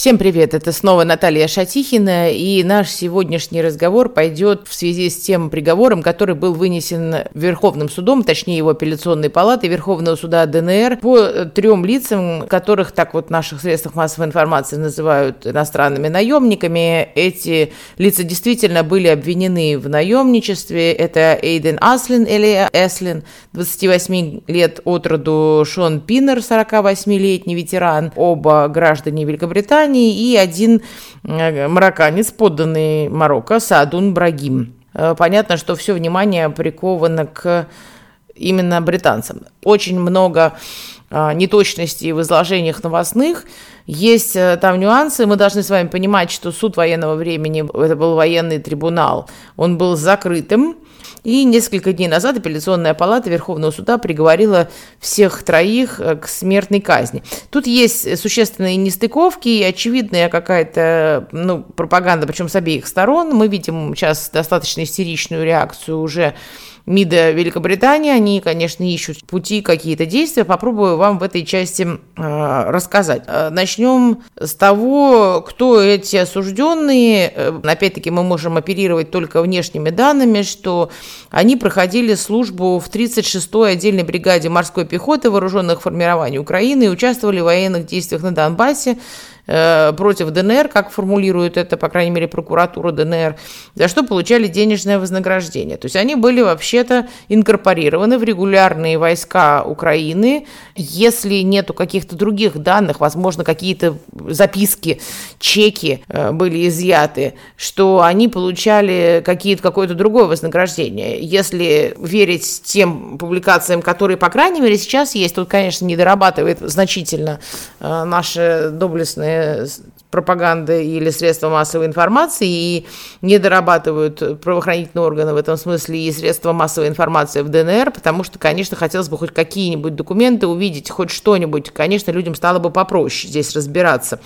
Всем привет, это снова Наталья Шатихина, и наш сегодняшний разговор пойдет в связи с тем приговором, который был вынесен Верховным судом, точнее его апелляционной палатой Верховного суда ДНР по трем лицам, которых так вот в наших средствах массовой информации называют иностранными наемниками. Эти лица действительно были обвинены в наемничестве. Это Эйден Аслин или Эслин, 28 лет от роду, Шон Пиннер, 48-летний ветеран, оба граждане Великобритании, Испании, и один э, марокканец, подданный Марокко, Саадун Брагим. Э, понятно, что все внимание приковано к именно британцам. Очень много неточностей в изложениях новостных. Есть там нюансы. Мы должны с вами понимать, что суд военного времени, это был военный трибунал, он был закрытым. И несколько дней назад апелляционная палата Верховного суда приговорила всех троих э, к смертной казни. Тут есть существенные нестыковки и очевидная какая-то ну, пропаганда, причем с обеих сторон. Мы видим сейчас достаточно истеричную реакцию уже МИДа Великобритании. Они, конечно, ищут пути, какие-то действия. Попробую вам в этой части э, рассказать. Э, начнем с того, кто эти осужденные. Э, опять-таки, мы можем оперировать только внешними данными, что они проходили службу в 36-й отдельной бригаде морской пехоты вооруженных формирований Украины и участвовали в военных действиях на Донбассе против ДНР, как формулирует это, по крайней мере, прокуратура ДНР, за что получали денежное вознаграждение. То есть они были вообще-то инкорпорированы в регулярные войска Украины. Если нету каких-то других данных, возможно, какие-то записки, чеки э, были изъяты, что они получали какие-то, какое-то другое вознаграждение. Если верить тем публикациям, которые, по крайней мере, сейчас есть, тут, конечно, не дорабатывает значительно э, наши доблестные пропаганды или средства массовой информации и не дорабатывают правоохранительные органы в этом смысле и средства массовой информации в ДНР, потому что, конечно, хотелось бы хоть какие-нибудь документы увидеть, хоть что-нибудь. Конечно, людям стало бы попроще здесь разбираться.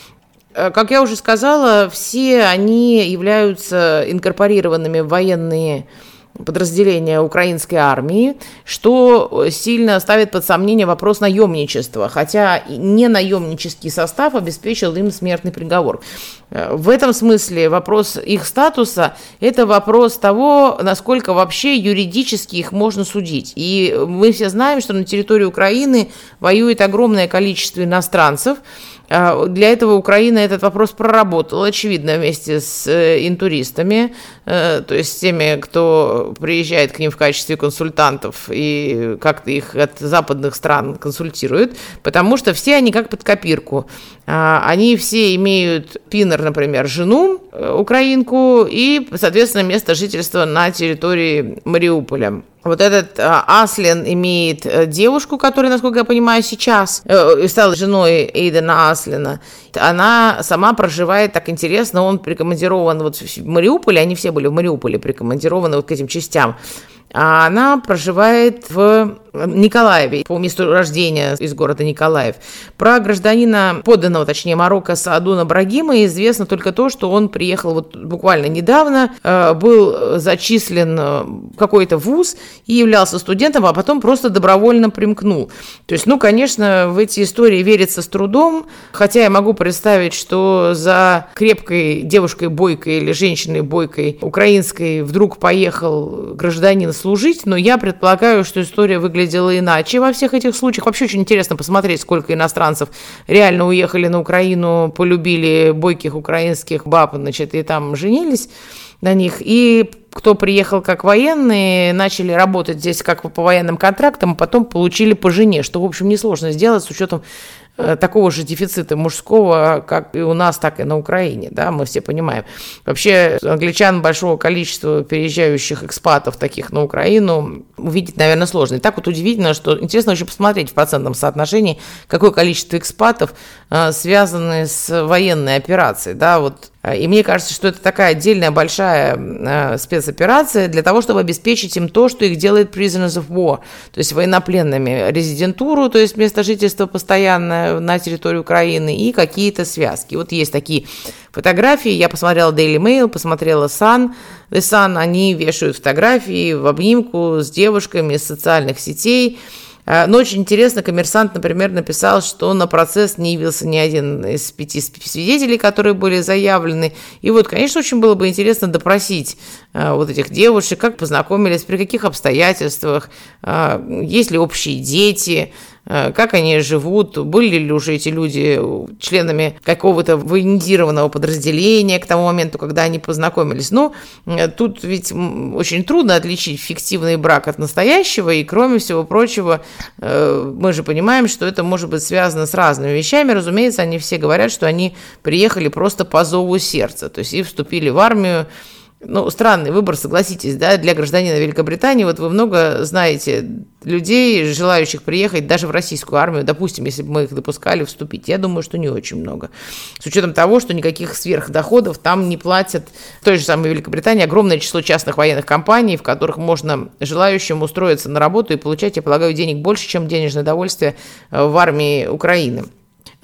Э, как я уже сказала, все они являются инкорпорированными в военные подразделения украинской армии, что сильно ставит под сомнение вопрос наемничества, хотя не наемнический состав обеспечил им смертный приговор. Э, в этом смысле вопрос их статуса – это вопрос того, насколько вообще юридически их можно судить. И мы все знаем, что на территории Украины воюет огромное количество иностранцев, для этого Украина этот вопрос проработала, очевидно, вместе с э, интуристами, э, то есть с теми, кто приезжает к ним в качестве консультантов и как-то их от западных стран консультирует, потому что все они как под копирку. А, они все имеют Пинер, например, жену, э, украинку, и, соответственно, место жительства на территории Мариуполя. Вот этот а, Аслин имеет а, девушку, которая, насколько я понимаю, сейчас э, стала женой Эйдена Аслина. Она сама проживает так интересно, он прикомандирован вот в Мариуполе, они все были в Мариуполе прикомандированы вот к этим частям. А она проживает в Николаеве, по месту рождения из города Николаев. Про гражданина, подданного, точнее, Марокко Саадуна Брагима известно только то, что он приехал вот буквально недавно, э, был зачислен в какой-то вуз и являлся студентом, а потом просто добровольно примкнул. То есть, ну, конечно, в эти истории верится с трудом, хотя я могу представить, что за крепкой девушкой бойкой или женщиной бойкой украинской вдруг поехал гражданин служить, но я предполагаю, что история выглядела иначе во всех этих случаях. Вообще очень интересно посмотреть, сколько иностранцев реально уехали на Украину, полюбили бойких украинских баб, значит, и там женились на них. И кто приехал как военные, начали работать здесь как по военным контрактам, а потом получили по жене, что, в общем, несложно сделать с учетом такого же дефицита мужского, как и у нас, так и на Украине, да, мы все понимаем. Вообще, англичан большого количества переезжающих экспатов таких на Украину увидеть, наверное, сложно. И так вот удивительно, что интересно еще посмотреть в процентном соотношении, какое количество экспатов э, связаны с военной операцией, да, вот. И мне кажется, что это такая отдельная большая э, спецоперация для того, чтобы обеспечить им то, что их делает prisoners of war, то есть военнопленными, резидентуру, то есть место жительства постоянное на территории Украины и какие-то связки. Вот есть такие фотографии, я посмотрела Daily Mail, посмотрела Sun, The Sun, они вешают фотографии в обнимку с девушками из социальных сетей, но очень интересно, коммерсант, например, написал, что на процесс не явился ни один из пяти свидетелей, которые были заявлены. И вот, конечно, очень было бы интересно допросить а, вот этих девушек, как познакомились, при каких обстоятельствах, а, есть ли общие дети, как они живут, были ли уже эти люди членами какого-то военизированного подразделения к тому моменту, когда они познакомились. Но э, тут ведь очень трудно отличить фиктивный брак от настоящего, и кроме всего прочего, э, мы же понимаем, что это может быть связано с разными вещами. Разумеется, они все говорят, что они приехали просто по зову сердца, то есть и вступили в армию ну, странный выбор, согласитесь, да, для гражданина Великобритании. Вот вы много знаете людей, желающих приехать даже в российскую армию, допустим, если бы мы их допускали вступить. Я думаю, что не очень много. С учетом того, что никаких сверхдоходов там не платят. В той же самой Великобритании огромное число частных военных компаний, в которых можно желающим устроиться на работу и получать, я полагаю, денег больше, чем денежное довольствие в армии Украины.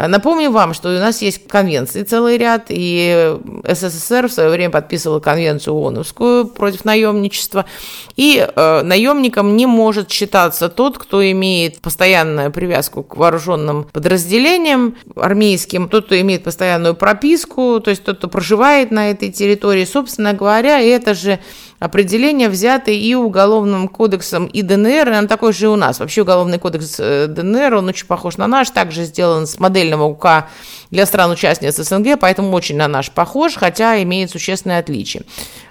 А напомню вам, что у нас есть конвенции целый ряд, и СССР в свое время подписывал конвенцию ООНовскую против наемничества, и э, наемником не может считаться тот, кто имеет постоянную привязку к вооруженным подразделениям армейским, тот, кто имеет постоянную прописку, то есть тот, кто проживает на этой территории. Собственно говоря, это же определение, взятое и Уголовным кодексом, и ДНР, и он такой же и у нас. Вообще Уголовный кодекс э, ДНР, он очень похож на наш, также сделан с модельного УК для стран-участниц СНГ, поэтому очень на наш похож, хотя имеет существенные отличия.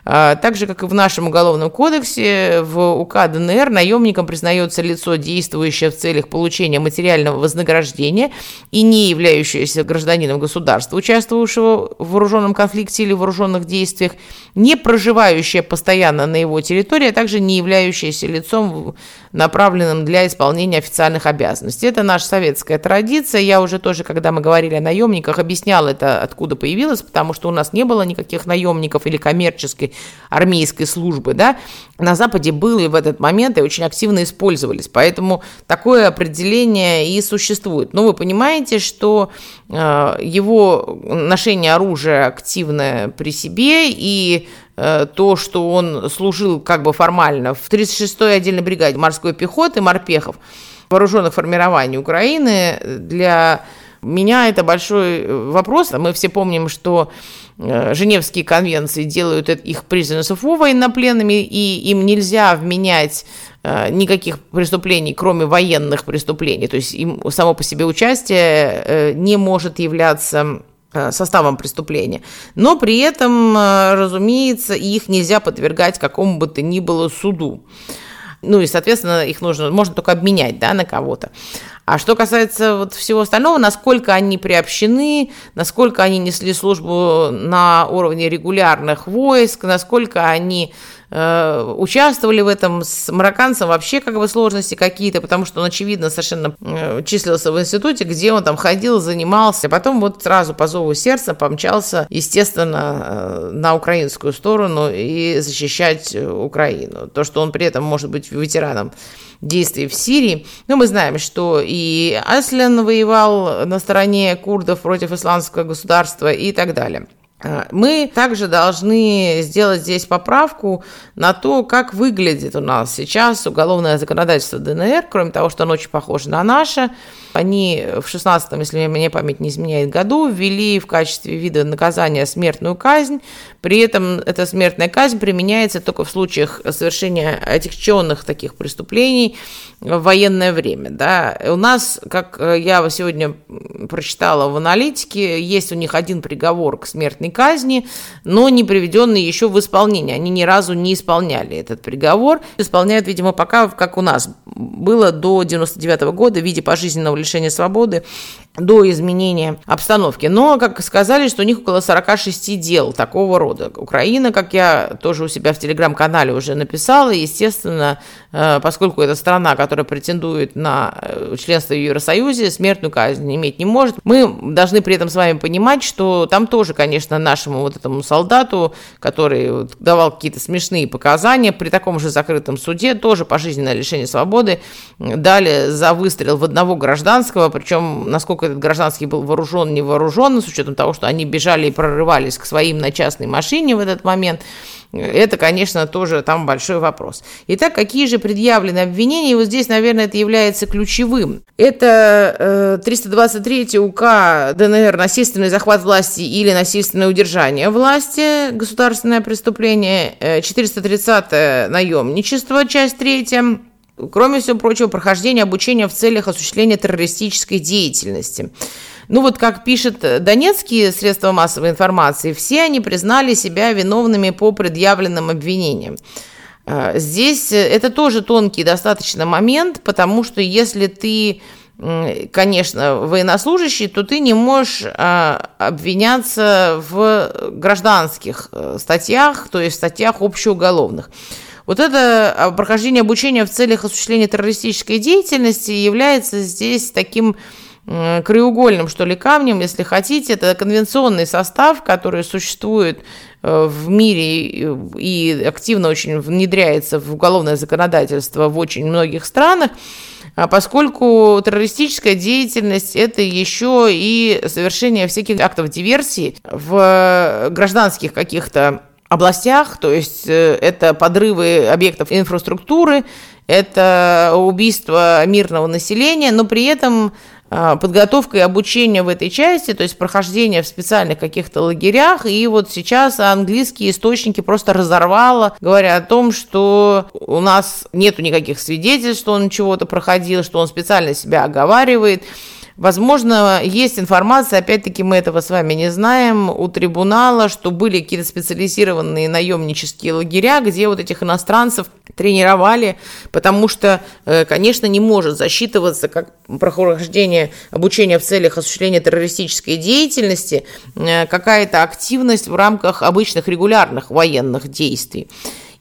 А, так же, как и в нашем Уголовном кодексе, в УК ДНР наемником признается лицо, действующее в целях получения материального вознаграждения и не являющееся гражданином государства, участвовавшего в вооруженном конфликте или вооруженных действиях, не проживающее постоянно на его территории, а также не являющееся лицом, направленным для исполнения официальных обязанностей. Это наша советская традиция. Я уже тоже, когда мы говорили о наемниках, объяснял это, откуда появилось, потому что у нас не было никаких наемников или коммерческой армейской службы, да, на Западе были в этот момент и очень активно использовались. Поэтому такое определение и существует. Но вы понимаете, что э, его ношение оружия активное при себе и то, что он служил как бы формально в 36-й отдельной бригаде морской пехоты морпехов вооруженных формирований Украины для меня это большой вопрос. Мы все помним, что Э, Женевские конвенции делают их prisoners военнопленными, и им нельзя вменять э, никаких преступлений, кроме военных преступлений. То есть им само по себе участие э, не может являться составом преступления. Но при этом, разумеется, их нельзя подвергать какому бы то ни было суду. Ну и, соответственно, их нужно, можно только обменять да, на кого-то. А что касается вот всего остального, насколько они приобщены, насколько они несли службу на уровне регулярных войск, насколько они э, участвовали в этом, с марокканцем вообще как бы сложности какие-то, потому что он, очевидно, совершенно э, числился в институте, где он там ходил, занимался. А потом вот сразу по зову сердца помчался, естественно, э, на украинскую сторону и защищать Украину. То, что он при этом может быть ветераном действий в Сирии. Но мы знаем, что и Аслен воевал на стороне курдов против исламского государства и так далее. А, мы также должны сделать здесь поправку на то, как выглядит у нас сейчас уголовное законодательство ДНР, кроме того, что оно очень похоже на наше. Они в 16-м, если мне память не изменяет, году ввели в качестве вида наказания смертную казнь. При этом эта смертная казнь применяется только в случаях совершения отягченных таких преступлений в военное время. Да. У нас, как я сегодня прочитала в аналитике, есть у них один приговор к смертной казни, но не приведенный еще в исполнение. Они ни разу не исполняли этот приговор. Исполняют, видимо, пока, как у нас было до 99 -го года в виде пожизненного лишения свободы до изменения обстановки. Но, как сказали, что у них около 46 дел такого рода. Украина, как я тоже у себя в телеграм-канале уже написала, естественно, э, поскольку это страна, которая претендует на э, членство в Евросоюзе, смертную казнь иметь не может. Мы должны при этом с вами понимать, что там тоже, конечно, нашему вот этому солдату, который давал какие-то смешные показания, при таком же закрытом суде тоже пожизненное лишение свободы дали за выстрел в одного гражданского, причем, насколько этот гражданский был вооружен, не вооружен, с учетом того, что они бежали и прорывались к своим на частной машине в этот момент. это, конечно, тоже там большой вопрос. Итак, какие же предъявлены обвинения? Вот здесь, наверное, это является ключевым. Это э, 323 УК ДНР «Насильственный захват власти или насильственное удержание власти. Государственное преступление». 430 э, наемничество, часть 3 кроме всего прочего, прохождение обучения в целях осуществления террористической деятельности. Ну вот как пишет донецкие средства массовой информации, все они признали себя виновными по предъявленным обвинениям. А, здесь это тоже тонкий достаточно момент, потому что если ты конечно, военнослужащий, то ты не можешь обвиняться в гражданских э, статьях, то есть в статьях общеуголовных. Вот это а, прохождение обучения в целях осуществления террористической деятельности является здесь таким краеугольным, что ли, камнем, если хотите. Это конвенционный состав, который существует э, в мире и активно очень внедряется в уголовное законодательство в очень многих странах, а поскольку террористическая деятельность – это еще и совершение всяких актов диверсии в гражданских каких-то областях, то есть э, это подрывы объектов инфраструктуры, это убийство мирного населения, но при этом а, подготовка и обучение в этой части, то есть прохождение в специальных каких-то лагерях, и вот сейчас английские источники просто разорвало, говоря о том, что у нас нету никаких свидетельств, что он чего-то проходил, что он специально себя оговаривает, Возможно, есть информация, опять-таки мы этого с вами не знаем, у трибунала, что были какие-то специализированные наемнические лагеря, где вот этих иностранцев тренировали, потому что, э, конечно, не может засчитываться как прохождение обучения в целях осуществления террористической деятельности э, какая-то активность в рамках обычных регулярных военных действий.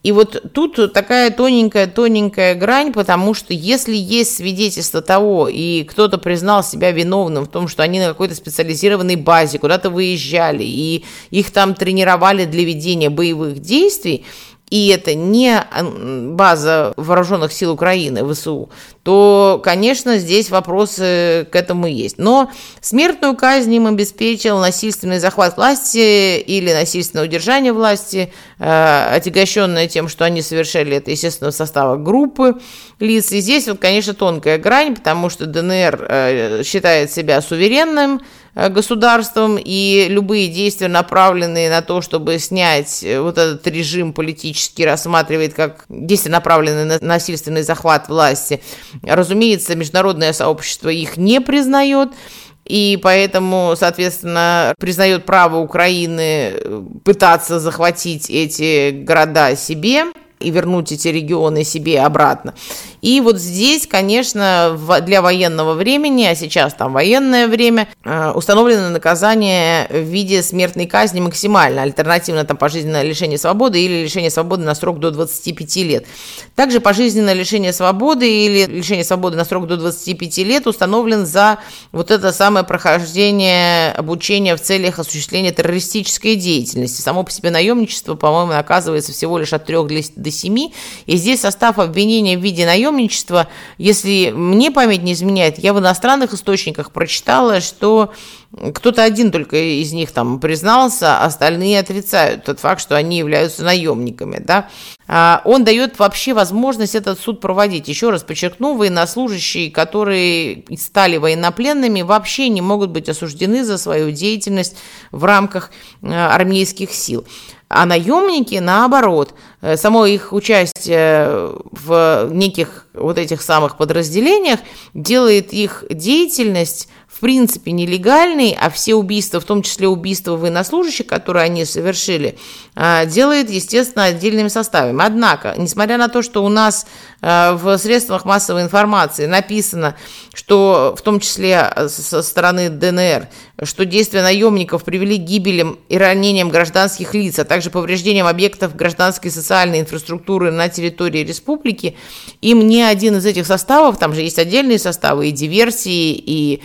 И вот тут такая тоненькая-тоненькая грань, потому что если есть свидетельство того, и кто-то признал себя виновным в том, что они на какой-то специализированной базе куда-то выезжали, и их там тренировали для ведения боевых действий, и это не база вооруженных сил Украины, ВСУ, то, конечно, здесь вопросы к этому есть. Но смертную казнь им обеспечил насильственный захват власти или насильственное удержание власти, э, отягощенное тем, что они совершали это, естественно, в состава группы лиц. И здесь, вот, конечно, тонкая грань, потому что ДНР э, считает себя суверенным, государством, и любые действия, направленные на то, чтобы снять э, вот этот режим политический, рассматривает как действия, направленные на насильственный захват власти. Разумеется, международное сообщество их не признает, и поэтому, соответственно, признает право Украины э, пытаться захватить эти города себе и вернуть эти регионы себе обратно. И вот здесь, конечно, для военного времени, а сейчас там военное время, э, установлено наказание в виде смертной казни максимально, альтернативно там пожизненное лишение свободы или лишение свободы на срок до 25 лет. Также пожизненное лишение свободы или лишение свободы на срок до 25 лет установлен за вот это самое прохождение обучения в целях осуществления террористической деятельности. Само по себе наемничество, по-моему, наказывается всего лишь от 3 до 7, и здесь состав обвинения в виде наемничества наемничество, если мне память не изменяет, я в иностранных источниках прочитала, что кто-то один только из них там признался, остальные отрицают тот факт, что они являются наемниками, да. А, он дает вообще возможность этот суд проводить. Еще раз подчеркну, военнослужащие, которые стали военнопленными, вообще не могут быть осуждены за свою деятельность в рамках э, армейских сил. А наемники, наоборот, э, само их участие в неких вот этих самых подразделениях делает их деятельность в принципе нелегальный, а все убийства, в том числе убийства военнослужащих, которые они совершили, а, делает, естественно, отдельными составами. Однако, несмотря на то, что у нас а, в средствах массовой информации написано, что в том числе со стороны ДНР, что действия наемников привели к гибелям и ранениям гражданских лиц, а также повреждениям объектов гражданской и социальной инфраструктуры на территории республики, им ни один из этих составов, там же есть отдельные составы и диверсии, и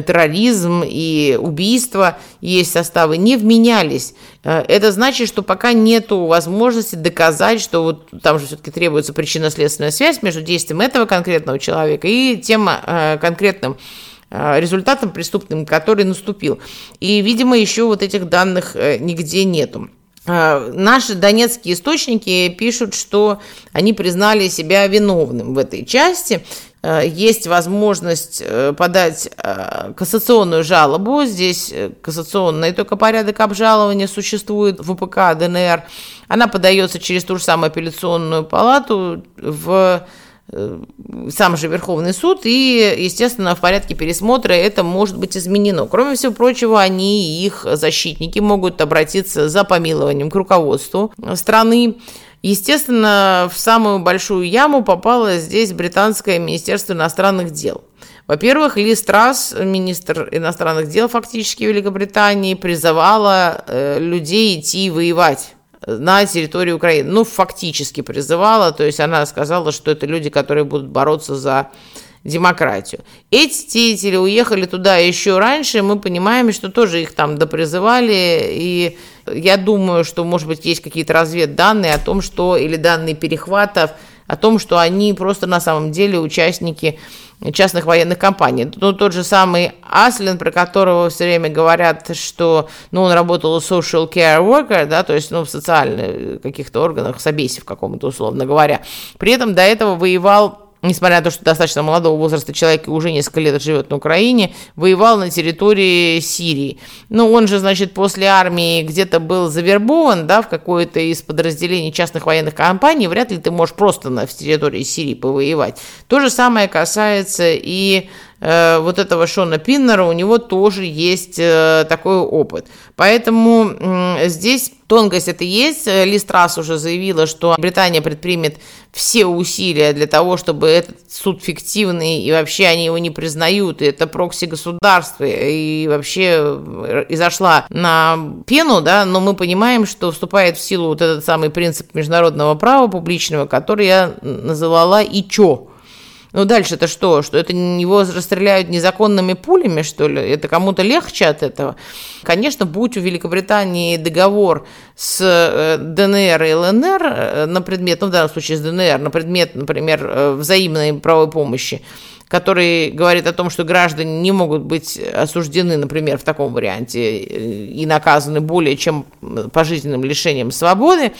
терроризм, и убийства, есть составы, не вменялись. Э, это значит, что пока нет возможности доказать, что вот там же все-таки требуется причинно-следственная связь между действием этого конкретного человека и тем э, конкретным э, результатом преступным, который наступил. И, видимо, еще вот этих данных нигде нету. А, наши донецкие источники пишут, что они признали себя виновным в этой части. А, есть возможность э, подать кассационную жалобу. Здесь э, кассационный только порядок обжалования существует в УПК ДНР. Она подается через ту же самую апелляционную палату в Э, сам же Верховный суд, и, естественно, в порядке пересмотра это может быть изменено. Кроме всего прочего, они и их защитники могут обратиться за помилованием к руководству страны. Естественно, в самую большую яму попало здесь британское Министерство иностранных дел. Во-первых, Ли Страс, министр иностранных дел фактически Великобритании, призывала э, людей идти воевать на территории Украины. Ну, фактически призывала, то есть она сказала, что это люди, которые будут бороться за демократию. Эти деятели уехали туда еще раньше, мы понимаем, что тоже их там допризывали, и я думаю, что, может быть, есть какие-то разведданные о том, что, или данные перехватов, о том, что они просто на самом деле участники частных военных компаний. Ну, тот же самый Аслин, про которого все время говорят, что ну, он работал social care worker, да, то есть ну, в социальных каких-то органах, в Собесе в каком-то, условно говоря. При этом до этого воевал несмотря на то, что достаточно молодого возраста человек уже несколько лет живет на Украине, воевал на территории Сирии. Ну, он же, значит, после армии где-то был завербован, да, в какое-то из подразделений частных военных компаний, вряд ли ты можешь просто на территории Сирии повоевать. То же самое касается и вот этого Шона Пиннера, у него тоже есть э, такой опыт. Поэтому э, здесь тонкость это есть. Ли Страс уже заявила, что Британия предпримет все усилия для того, чтобы этот суд фиктивный, и вообще они его не признают, и это прокси государства, и вообще и зашла на пену, да, но мы понимаем, что вступает в силу вот этот самый принцип международного права публичного, который я называла и чё. Ну, дальше-то что? Что это его расстреляют незаконными пулями, что ли? Это кому-то легче от этого? Конечно, будь у Великобритании договор с э, ДНР и ЛНР э, на предмет, ну, в данном случае с ДНР, на предмет, например, э, взаимной правовой помощи, который говорит о том, что граждане не могут быть осуждены, например, в таком варианте и наказаны более чем пожизненным лишением свободы,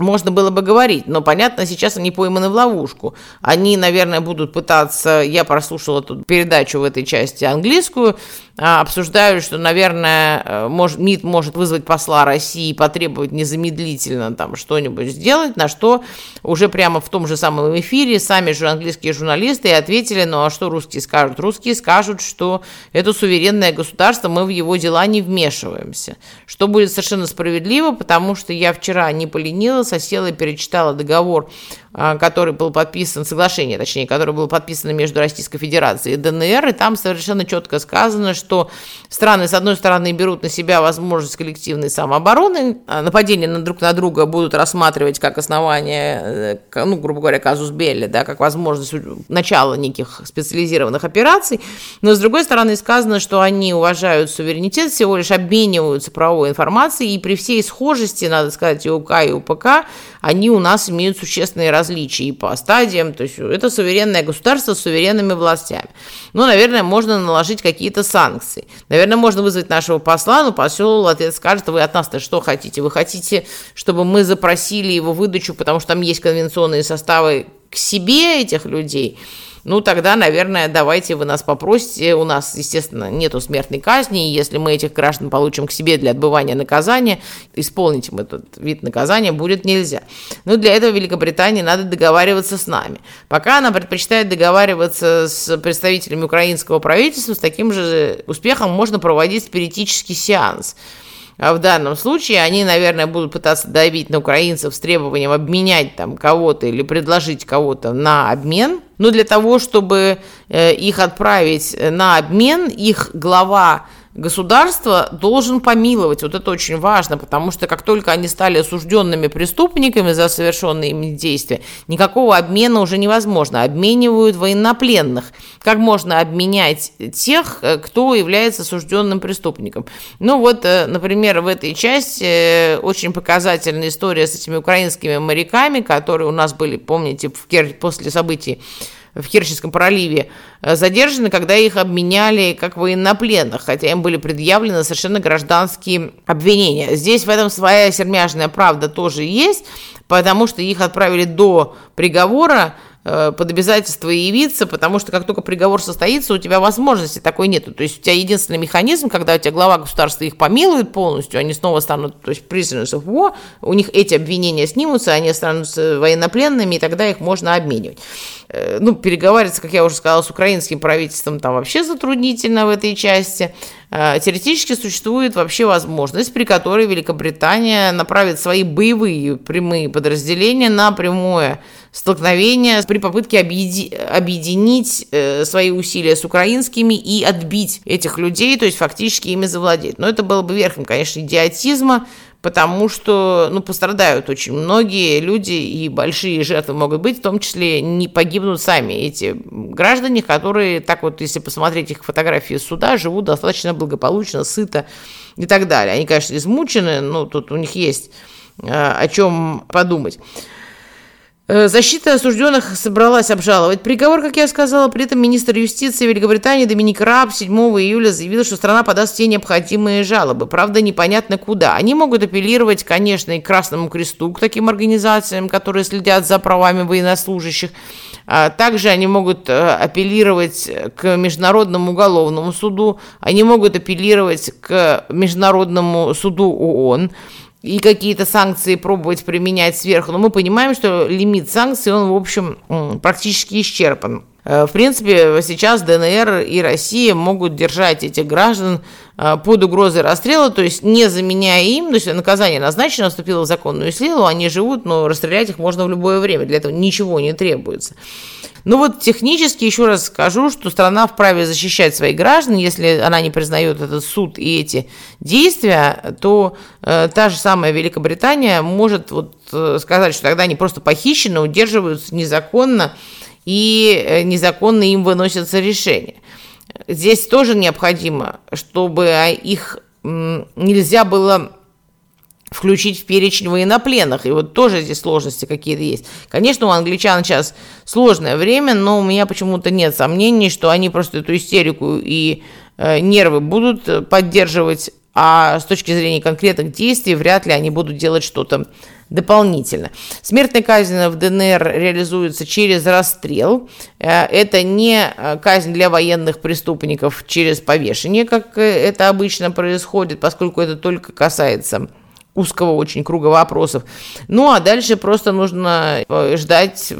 можно было бы говорить. Но, понятно, сейчас они пойманы в ловушку. Они, наверное, будут пытаться... Я прослушала тут передачу в этой части английскую, а, обсуждают, что, наверное, э, может, МИД может вызвать посла России и потребовать незамедлительно там что-нибудь сделать, на что уже прямо в том же самом эфире сами же английские журналисты ответили, ну а что русские скажут? Русские скажут, что это суверенное государство, мы в его дела не вмешиваемся. Что будет совершенно справедливо, потому что я вчера не поленилась, села и перечитала договор который был подписан, соглашение, точнее, которое было подписано между Российской Федерацией и ДНР, и там совершенно четко сказано, что страны, с одной стороны, берут на себя возможность коллективной самообороны, а нападения на друг на друга будут рассматривать как основание, э, ну, грубо говоря, казус Белли, да, как возможность начала неких специализированных операций, но, с другой стороны, сказано, что они уважают суверенитет, всего лишь обмениваются правовой информацией, и при всей схожести, надо сказать, и УК, и УПК, они у нас имеют существенные различий по стадиям, то есть это суверенное государство с суверенными властями. Ну, наверное, можно наложить какие-то санкции. Наверное, можно вызвать нашего посла, но посол ответ скажет, вы от нас-то что хотите? Вы хотите, чтобы мы запросили его выдачу, потому что там есть конвенционные составы к себе этих людей – ну тогда, наверное, давайте вы нас попросите. У нас, естественно, нету смертной казни, и если мы этих граждан получим к себе для отбывания наказания, исполнить им этот вид наказания будет нельзя. Но для этого Великобритании надо договариваться с нами. Пока она предпочитает договариваться с представителями украинского правительства, с таким же успехом можно проводить спиритический сеанс. А в данном случае они, наверное, будут пытаться давить на украинцев с требованием обменять там кого-то или предложить кого-то на обмен. Но для того, чтобы э, их отправить на обмен, их глава государство должен помиловать. Вот это очень важно, потому что как только они стали осужденными преступниками за совершенные ими действия, никакого обмена уже невозможно. Обменивают военнопленных. Как можно обменять тех, э, кто является осужденным преступником? Ну вот, э, например, в этой части э, очень показательная история с этими украинскими моряками, которые у нас были, помните, в Кер... после событий в Керченском проливе э, задержаны, когда их обменяли как военнопленных, хотя им были предъявлены совершенно гражданские обвинения. Здесь в этом своя сермяжная правда тоже есть, потому что их отправили до приговора, под обязательство явиться, потому что как только приговор состоится, у тебя возможности такой нет. То есть у тебя единственный механизм, когда у тебя глава государства их помилует полностью, они снова станут, то есть prisoners war, у них эти обвинения снимутся, они станут военнопленными, и тогда их можно обменивать. Э, ну, переговариваться, как я уже сказала, с украинским правительством там вообще затруднительно в этой части. Э, теоретически существует вообще возможность, при которой Великобритания направит свои боевые прямые подразделения на прямое столкновение при попытке объеди- объединить э, свои усилия с украинскими и отбить этих людей, то есть фактически ими завладеть. Но это было бы верхом, конечно, идиотизма, потому что ну, пострадают очень многие люди, и большие жертвы могут быть, в том числе не погибнут сами эти граждане, которые, так вот, если посмотреть их фотографии суда, живут достаточно благополучно, сыто и так далее. Они, конечно, измучены, но тут у них есть э, о чем подумать. Э, защита осужденных собралась обжаловать приговор, как я сказала. При этом министр юстиции Великобритании Доминик Раб 7 июля заявил, что страна подаст все необходимые жалобы. Правда, непонятно куда. Они могут апеллировать, конечно, и к Красному Кресту, к таким организациям, которые следят за правами военнослужащих. А также они могут э, апеллировать к Международному уголовному суду, они могут апеллировать к Международному суду ООН и какие-то санкции пробовать применять сверху. Но мы понимаем, что лимит санкций, он, в общем, практически исчерпан. Э, в принципе, сейчас ДНР и Россия могут держать этих граждан э, под угрозой расстрела, то есть не заменяя им, то есть наказание назначено, вступило в законную силу, они живут, но расстрелять их можно в любое время, для этого ничего не требуется. Ну вот технически еще раз скажу, что страна вправе защищать своих граждан, если она не признает этот суд и эти действия, то э, та же самая Великобритания может вот э, сказать, что тогда они просто похищены, удерживаются незаконно, и э, незаконно им выносятся решения. Здесь тоже необходимо, чтобы их нельзя было включить в перечень военнопленных. И вот тоже здесь сложности какие-то есть. Конечно, у англичан сейчас сложное время, но у меня почему-то нет сомнений, что они просто эту истерику и э, нервы будут поддерживать, а с точки зрения конкретных действий вряд ли они будут делать что-то дополнительно. Смертная казнь в ДНР реализуется через расстрел. Э, это не э, казнь для военных преступников через повешение, как э, это обычно происходит, поскольку это только касается узкого очень круга вопросов. Ну, а дальше просто нужно ждать,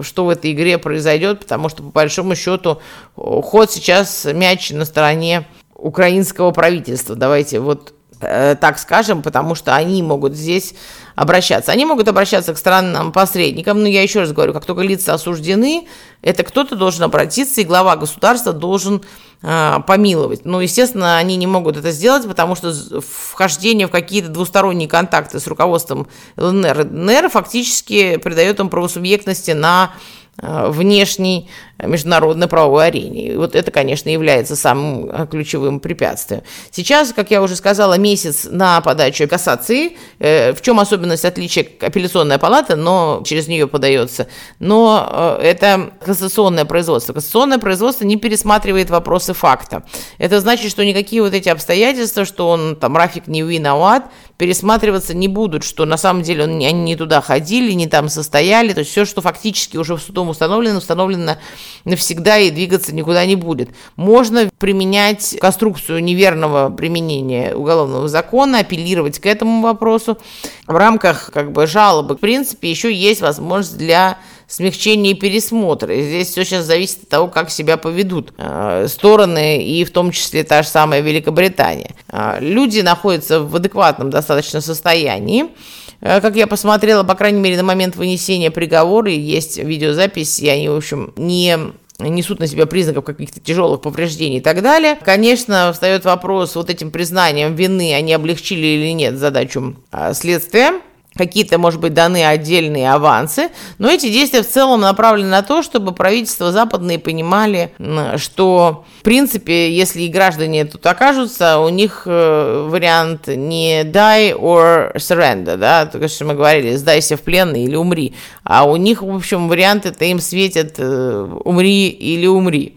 что в этой игре произойдет, потому что, по большому счету, ход сейчас мяч на стороне украинского правительства. Давайте вот э, так скажем, потому что они могут здесь обращаться. Они могут обращаться к странным посредникам, но я еще раз говорю, как только лица осуждены, это кто-то должен обратиться, и глава государства должен э, помиловать. Ну, естественно, они не могут это сделать, потому что вхождение в какие-то двусторонние контакты с руководством ЛНР и фактически придает им правосубъектности на э, внешний международной правовой арене. И вот это, конечно, является самым э, ключевым препятствием. Сейчас, как я уже сказала, месяц на подачу кассации. Э, в чем особенность отличия апелляционная палата, но через нее подается. Но э, это кассационное производство. Кассационное производство не пересматривает вопросы факта. Это значит, что никакие вот эти обстоятельства, что он там Рафик не виноват, пересматриваться не будут, что на самом деле он, они не туда ходили, не там состояли. То есть все, что фактически уже в судом установлено, установлено навсегда и двигаться никуда не будет. Можно применять конструкцию неверного применения уголовного закона, апеллировать к этому вопросу. В рамках как бы жалобы, в принципе, еще есть возможность для смягчения и пересмотра. Здесь все сейчас зависит от того, как себя поведут э, стороны, и в том числе та же самая Великобритания. Э, люди находятся в адекватном достаточно состоянии. Э, как я посмотрела, по крайней мере, на момент вынесения приговора, есть видеозапись, и они, в общем, не несут на себя признаков каких-то тяжелых повреждений и так далее. Конечно, встает вопрос вот этим признанием вины, они облегчили или нет задачу а, следствия. Какие-то, может быть, даны отдельные авансы, но эти действия в целом направлены на то, чтобы правительства западные понимали, что, в принципе, если и граждане тут окажутся, у них э, вариант не die or surrender, да, то, что мы говорили, сдайся в плен или умри, а у них, в общем, вариант это им светит э, умри или умри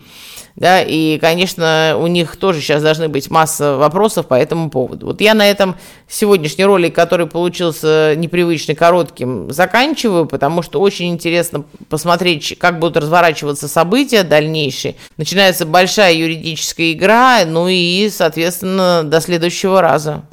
да, и, конечно, у них тоже сейчас должны быть масса вопросов по этому поводу. Вот я на этом сегодняшний ролик, который получился непривычно коротким, заканчиваю, потому что очень интересно посмотреть, как будут разворачиваться события дальнейшие. Начинается большая юридическая игра, ну и, соответственно, до следующего раза.